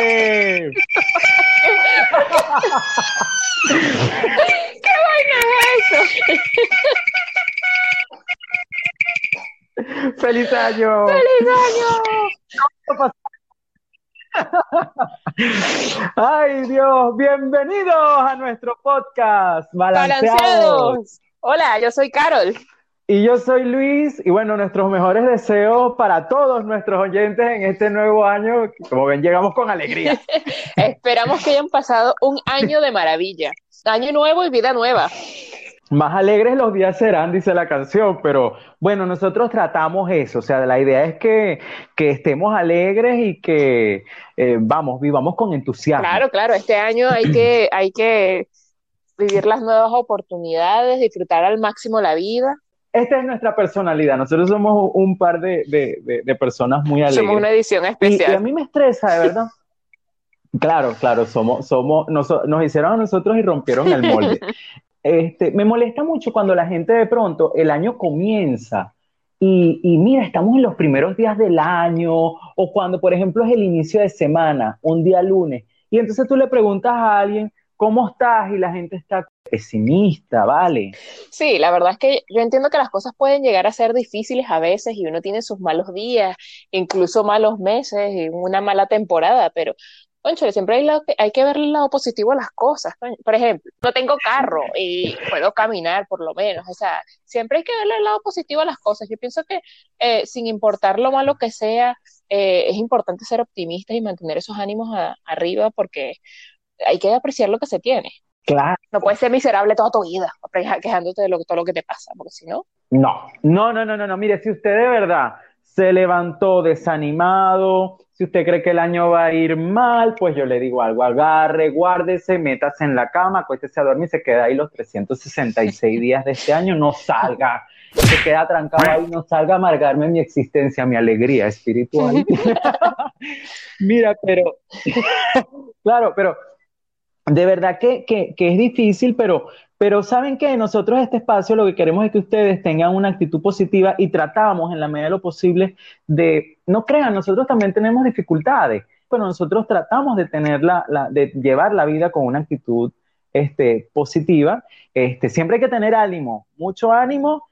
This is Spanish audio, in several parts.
¿Qué vaina es eso? ¡Feliz año! ¡Feliz año! Ay Dios, bienvenidos a nuestro podcast Balanceados. Balanceados. Hola, yo soy Carol. Y yo soy Luis, y bueno, nuestros mejores deseos para todos nuestros oyentes en este nuevo año. Como ven, llegamos con alegría. Esperamos que hayan pasado un año de maravilla. Año nuevo y vida nueva. Más alegres los días serán, dice la canción, pero bueno, nosotros tratamos eso, o sea, la idea es que, que estemos alegres y que, eh, vamos, vivamos con entusiasmo. Claro, claro, este año hay que, hay que vivir las nuevas oportunidades, disfrutar al máximo la vida. Esta es nuestra personalidad, nosotros somos un par de, de, de personas muy alegres. Somos una edición especial. Y, y a mí me estresa, de verdad. Claro, claro, somos, somos, nos, nos hicieron a nosotros y rompieron el molde. Este, me molesta mucho cuando la gente de pronto, el año comienza y, y, mira, estamos en los primeros días del año o cuando, por ejemplo, es el inicio de semana, un día lunes, y entonces tú le preguntas a alguien, ¿cómo estás? Y la gente está pesimista, ¿vale? Sí, la verdad es que yo entiendo que las cosas pueden llegar a ser difíciles a veces y uno tiene sus malos días, incluso malos meses y una mala temporada, pero siempre hay, lado, hay, que ver el lado positivo a las cosas. Por ejemplo, no tengo carro y puedo caminar por lo menos. O sea, siempre hay que ver el lado positivo a las cosas. Yo pienso que eh, sin importar lo malo que sea, eh, es importante ser optimistas y mantener esos ánimos arriba porque hay que apreciar lo que se tiene. Claro. No puedes ser miserable toda tu vida, quejándote de lo, todo lo que te pasa, porque si no. No, no, no, no, no, no. Mire, si usted de verdad se levantó desanimado, si usted cree que el año va a ir mal, pues yo le digo algo, agarre, guárdese, métase en la cama, acuéstese a dormir, se queda ahí los 366 días de este año, no salga, se queda trancado ahí, no salga a amargarme mi existencia, mi alegría espiritual. Mira, pero, claro, pero de verdad que, que, es difícil, pero, pero saben que nosotros este espacio lo que queremos es que ustedes tengan una actitud positiva y tratamos en la medida de lo posible de, no crean, nosotros también tenemos dificultades, pero nosotros tratamos de tener la, la de llevar la vida con una actitud este, positiva. Este, siempre hay que tener ánimo, mucho ánimo.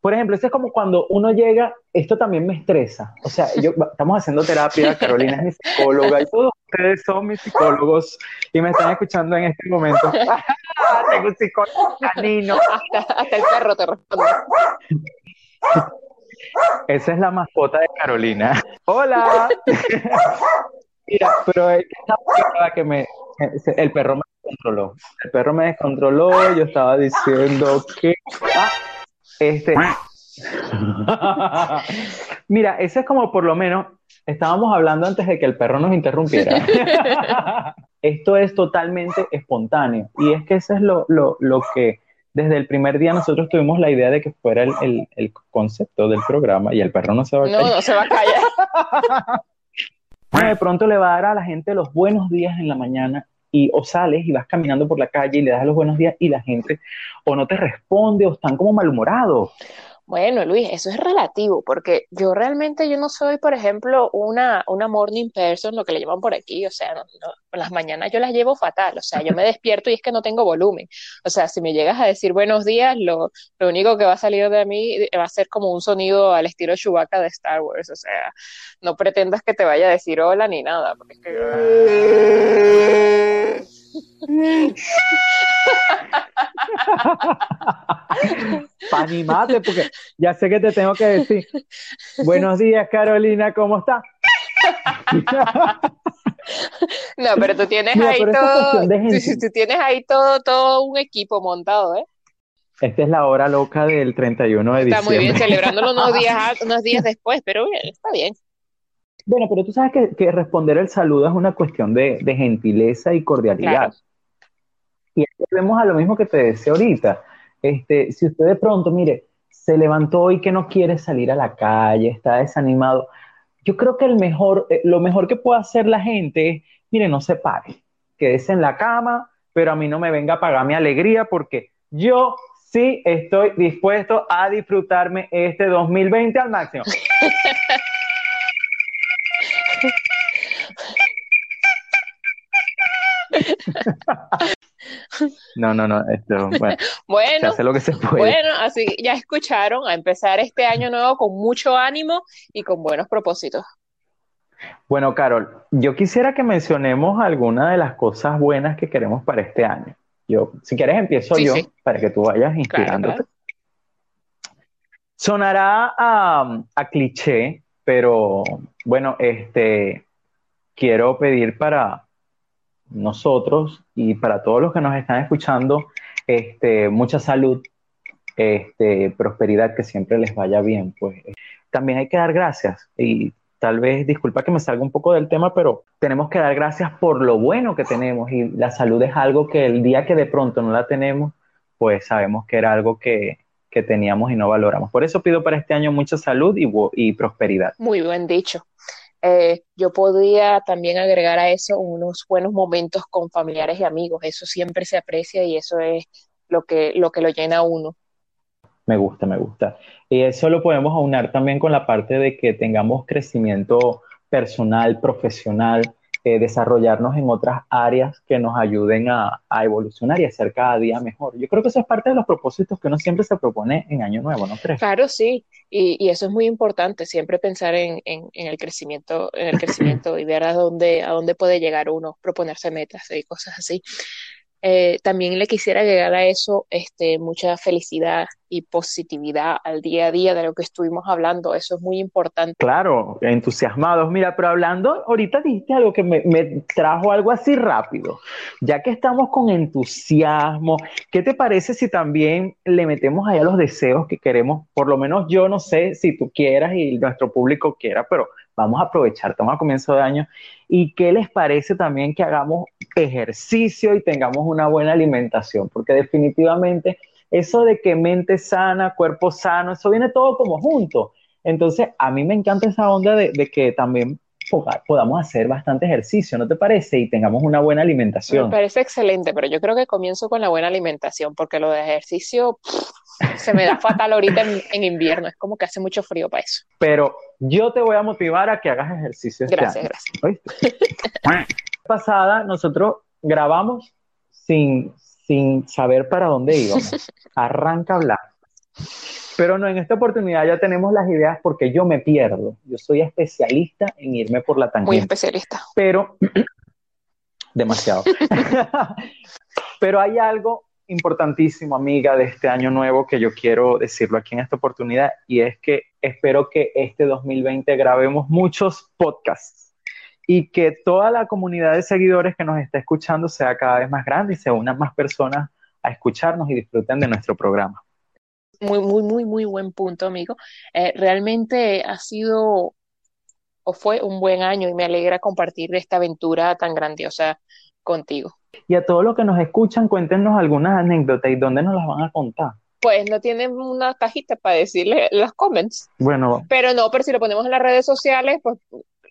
Por ejemplo, eso es como cuando uno llega, esto también me estresa. O sea, yo, estamos haciendo terapia, Carolina es mi psicóloga y todos ustedes son mis psicólogos y me están escuchando en este momento. Tengo un psicólogo canino. Hasta, hasta el perro te responde. Esa es la mascota de Carolina. Hola. Mira, pero estaba que me, el perro me descontroló. El perro me descontroló. Yo estaba diciendo que ah, este. Mira, ese es como por lo menos estábamos hablando antes de que el perro nos interrumpiera. Esto es totalmente espontáneo y es que eso es lo, lo, lo, que desde el primer día nosotros tuvimos la idea de que fuera el, el, el, concepto del programa y el perro no se va a callar. No, no se va a callar. de pronto le va a dar a la gente los buenos días en la mañana y o sales y vas caminando por la calle y le das los buenos días y la gente o no te responde o están como malhumorados. Bueno, Luis, eso es relativo, porque yo realmente yo no soy, por ejemplo, una, una morning person, lo que le llaman por aquí, o sea, no, no, las mañanas yo las llevo fatal, o sea, yo me despierto y es que no tengo volumen, o sea, si me llegas a decir buenos días, lo, lo único que va a salir de mí va a ser como un sonido al estilo Chewbacca de Star Wars, o sea, no pretendas que te vaya a decir hola ni nada, porque es que... Para animarte, porque ya sé que te tengo que decir. Buenos días, Carolina, ¿cómo estás? no, pero tú tienes Mira, ahí todo, tú, tú, tienes ahí todo, todo un equipo montado, ¿eh? Esta es la hora loca del 31 de está diciembre. Está muy bien, celebrándolo unos días, unos días después, pero bien, está bien. Bueno, pero tú sabes que, que responder el saludo es una cuestión de, de gentileza y cordialidad. Claro. Y vemos a lo mismo que te decía ahorita. Este, si usted de pronto, mire, se levantó y que no quiere salir a la calle, está desanimado, yo creo que el mejor, eh, lo mejor que puede hacer la gente es, mire, no se pare, quédese en la cama, pero a mí no me venga a pagar mi alegría porque yo sí estoy dispuesto a disfrutarme este 2020 al máximo. No, no, no, esto, bueno, se Bueno, hace lo que se puede. bueno, así ya escucharon, a empezar este año nuevo con mucho ánimo y con buenos propósitos. Bueno, Carol, yo quisiera que mencionemos algunas de las cosas buenas que queremos para este año. Yo, si quieres, empiezo Sí, yo sí, para que tú vayas claro, inspirándote. claro. Sonará a, a cliché, pero bueno, este, quiero pedir para nosotros y para todos los que nos están escuchando, este, mucha salud, este, prosperidad, que siempre les vaya bien. Pues también hay que dar gracias y tal vez, disculpa que me salga un poco del tema, pero tenemos que dar gracias por lo bueno que tenemos y la salud es algo que el día que de pronto no la tenemos, pues sabemos que era algo que, que teníamos y no valoramos. Por eso pido para este año mucha salud y, y prosperidad. Muy buen dicho. Eh, yo podría también agregar a eso unos buenos momentos con familiares y amigos. Eso siempre se aprecia y eso es lo que, lo que lo llena a uno. Me gusta, me gusta. Y eso lo podemos aunar también con la parte de que tengamos crecimiento personal, profesional, eh, desarrollarnos en otras áreas que nos ayuden a, a evolucionar y a ser cada día mejor. Yo creo que eso es parte de los propósitos que uno siempre se propone en Año Nuevo, ¿no crees? Claro, sí, y, y eso es muy importante, siempre pensar en, en, en el crecimiento, en el crecimiento y ver a dónde, a dónde puede llegar uno, proponerse metas y cosas así. Eh, también le quisiera agregar a eso este, mucha felicidad y positividad al día a día de lo que estuvimos hablando. Eso es muy importante. Claro, entusiasmados. Mira, pero hablando, ahorita dijiste algo que me, me trajo algo así rápido. Ya que estamos con entusiasmo, ¿qué te parece si también le metemos allá los deseos que queremos? Por lo menos yo no sé si tú quieras y nuestro público quiera, pero vamos a aprovechar, estamos a comienzo de año. ¿Y qué les parece también que hagamos ejercicio y tengamos una buena alimentación? Porque definitivamente eso de que mente sana, cuerpo sano, eso viene todo como junto. Entonces, a mí me encanta esa onda de, que también podamos hacer bastante ejercicio, ¿no te parece? Y tengamos una buena Me alimentación. parece excelente, pero yo creo que comienzo con la buena alimentación, porque lo de ejercicio se me da fatal ahorita en, en invierno. Es como que hace mucho frío para eso. Pero yo te voy a motivar a que hagas ejercicio este Gracias, año. gracias. pasada nosotros grabamos sin, sin saber para dónde íbamos. Arranca a hablar. Pero no, en esta oportunidad ya tenemos las ideas porque yo me pierdo. Yo soy especialista en irme por la Muy tangente. especialista. Pero, demasiado. Pero hay algo importantísimo, amiga, de este año nuevo que yo quiero decirlo aquí en esta oportunidad y es que espero que este 2020 grabemos muchos podcasts y que toda la comunidad de seguidores que nos está escuchando sea cada vez más grande y se unan más personas a escucharnos y disfruten de nuestro programa. Muy, muy, muy, muy buen punto, amigo. Eh, realmente ha sido o fue un buen año y me alegra compartir esta aventura tan grandiosa contigo. Y a todos los que nos escuchan, cuéntenos algunas anécdotas y dónde nos las van a contar. Pues no tienen una cajita para decirle los comments, Bueno, pero no, pero si lo ponemos en las redes sociales, pues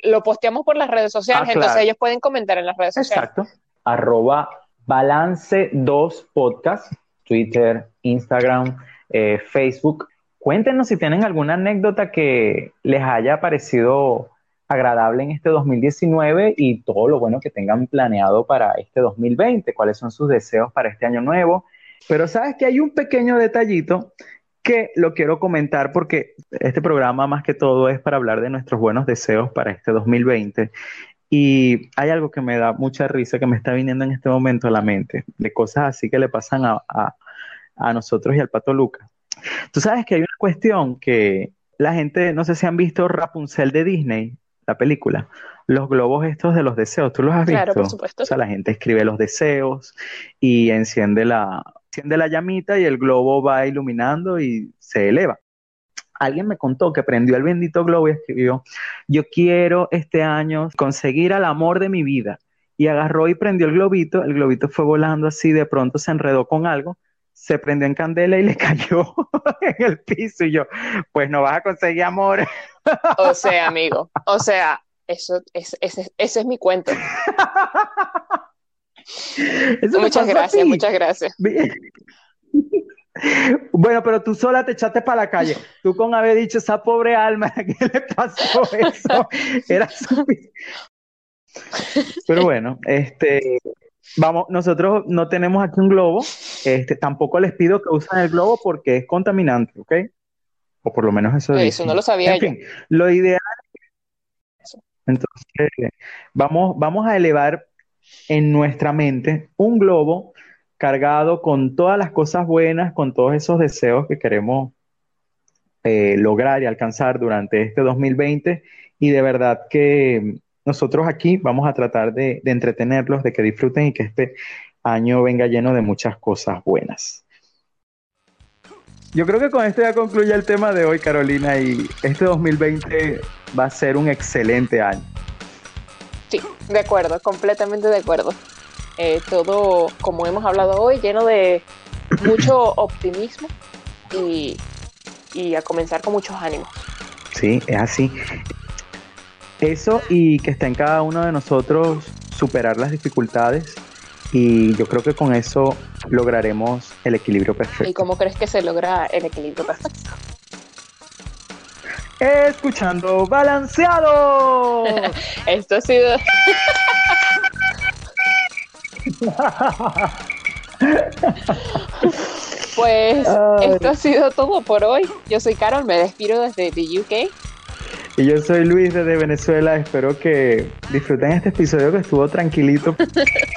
lo posteamos por las redes sociales, Ah, entonces ellos pueden comentar en las redes sociales. Exacto. Arroba balance 2 podcast, Twitter, Instagram, eh, Facebook. Cuéntenos si tienen alguna anécdota que les haya parecido agradable en este 2019 y todo lo bueno que tengan planeado para este 2020, cuáles son sus deseos para este año nuevo. Pero sabes que hay un pequeño detallito que lo quiero comentar porque este programa más que todo es para hablar de nuestros buenos deseos para este 2020. Y hay algo que me da mucha risa que me está viniendo en este momento a la mente, de cosas así que le pasan a, a, a nosotros y al Pato Lucas. Tú sabes que hay una cuestión que la gente, no sé si han visto Rapunzel de Disney, la película, los globos estos de los deseos, ¿tú los has visto? Claro, por supuesto. O sea, la gente escribe los deseos y enciende la, enciende la llamita y el globo va iluminando y se eleva. Alguien me contó que prendió el bendito globo y escribió, yo quiero este año conseguir al amor de mi vida. Y agarró y prendió el globito, el globito fue volando así, de pronto se enredó con algo, se prendió en candela y le cayó en el piso. Y yo, pues no vas a conseguir amor. O sea, amigo, o sea, eso es, ese, ese es mi cuento. Muchas gracias, muchas gracias. Bueno, pero tú sola te echaste para la calle. Tú con haber dicho esa pobre alma, ¿a qué le pasó eso? Era suficiente. Pero bueno, este, vamos, nosotros no tenemos aquí un globo, este, tampoco les pido que usen el globo porque es contaminante, ¿ok? O por lo menos eso Eso dicen. no lo sabía En yo. fin, lo ideal, entonces, vamos, vamos a elevar en nuestra mente un globo cargado con todas las cosas buenas, con todos esos deseos que queremos eh, lograr y alcanzar durante este 2020 y de verdad que nosotros aquí vamos a tratar de, de entretenerlos, de que disfruten y que este año venga lleno de muchas cosas buenas. Yo creo que con esto ya concluye el tema de hoy, Carolina, y este 2020 va a ser un excelente año. Sí, de acuerdo, completamente de acuerdo. Eh, todo, como hemos hablado hoy, lleno de mucho optimismo y, y a comenzar con muchos ánimos. Sí, es así. Eso y que está en cada uno de nosotros superar las dificultades y yo creo que con eso lograremos el equilibrio ¿Y perfecto. cómo crees que se logra el equilibrio perfecto? Escuchando balanceado. Esto ha sido, pues, Ay. esto ha sido todo por hoy. Yo soy Carol, me despido desde the UK. Y yo soy Luis desde Venezuela. Espero que disfruten este episodio que estuvo tranquilito.